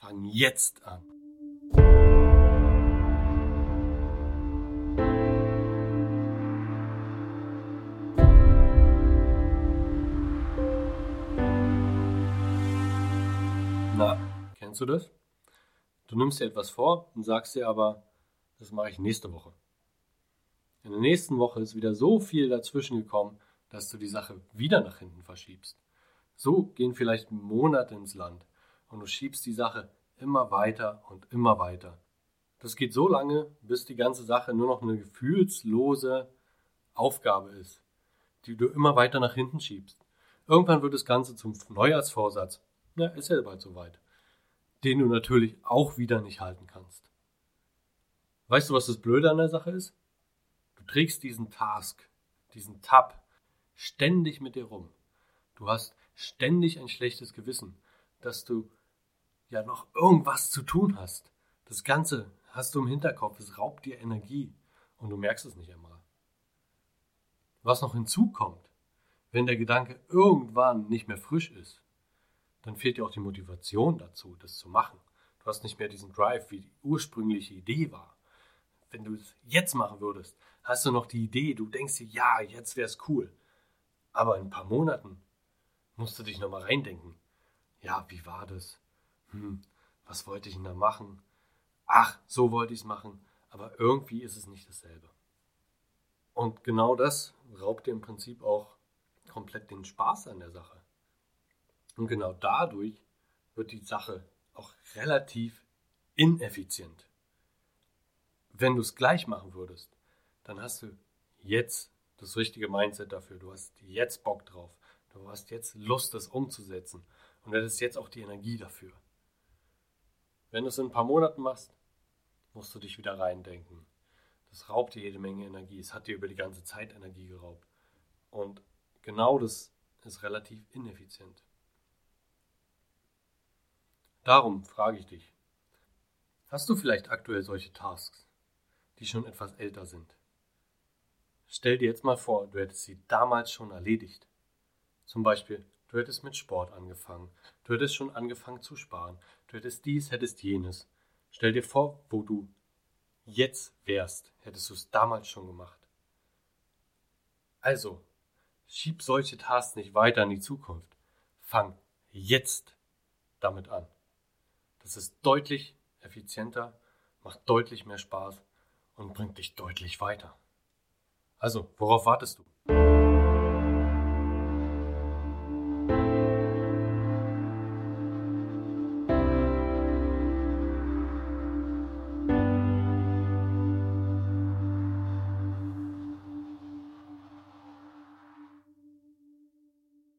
Fang jetzt an. Na, kennst du das? Du nimmst dir etwas vor und sagst dir aber, das mache ich nächste Woche. In der nächsten Woche ist wieder so viel dazwischen gekommen, dass du die Sache wieder nach hinten verschiebst. So gehen vielleicht Monate ins Land und du schiebst die Sache immer weiter und immer weiter. Das geht so lange, bis die ganze Sache nur noch eine gefühlslose Aufgabe ist, die du immer weiter nach hinten schiebst. Irgendwann wird das Ganze zum Neujahrsvorsatz. Ja, ist ja bald soweit. Den du natürlich auch wieder nicht halten kannst. Weißt du, was das Blöde an der Sache ist? Du trägst diesen Task, diesen Tab ständig mit dir rum. Du hast ständig ein schlechtes Gewissen, dass du ja noch irgendwas zu tun hast. Das Ganze hast du im Hinterkopf, es raubt dir Energie und du merkst es nicht einmal. Was noch hinzukommt, wenn der Gedanke irgendwann nicht mehr frisch ist, dann fehlt dir auch die Motivation dazu, das zu machen. Du hast nicht mehr diesen Drive, wie die ursprüngliche Idee war. Wenn du es jetzt machen würdest, hast du noch die Idee, du denkst dir, ja, jetzt wäre es cool. Aber in ein paar Monaten musst du dich nochmal reindenken. Ja, wie war das? Hm, was wollte ich denn da machen? Ach, so wollte ich es machen, aber irgendwie ist es nicht dasselbe. Und genau das raubt dir im Prinzip auch komplett den Spaß an der Sache. Und genau dadurch wird die Sache auch relativ ineffizient. Wenn du es gleich machen würdest, dann hast du jetzt das richtige Mindset dafür. Du hast jetzt Bock drauf. Du hast jetzt Lust, das umzusetzen. Und hättest jetzt auch die Energie dafür. Wenn du es in ein paar Monaten machst, musst du dich wieder reindenken. Das raubt dir jede Menge Energie. Es hat dir über die ganze Zeit Energie geraubt. Und genau das ist relativ ineffizient. Darum frage ich dich, hast du vielleicht aktuell solche Tasks, die schon etwas älter sind? Stell dir jetzt mal vor, du hättest sie damals schon erledigt. Zum Beispiel, du hättest mit Sport angefangen, du hättest schon angefangen zu sparen, du hättest dies, hättest jenes. Stell dir vor, wo du jetzt wärst, hättest du es damals schon gemacht. Also, schieb solche Tasks nicht weiter in die Zukunft. Fang jetzt damit an. Das ist deutlich effizienter, macht deutlich mehr Spaß und bringt dich deutlich weiter. Also, worauf wartest du?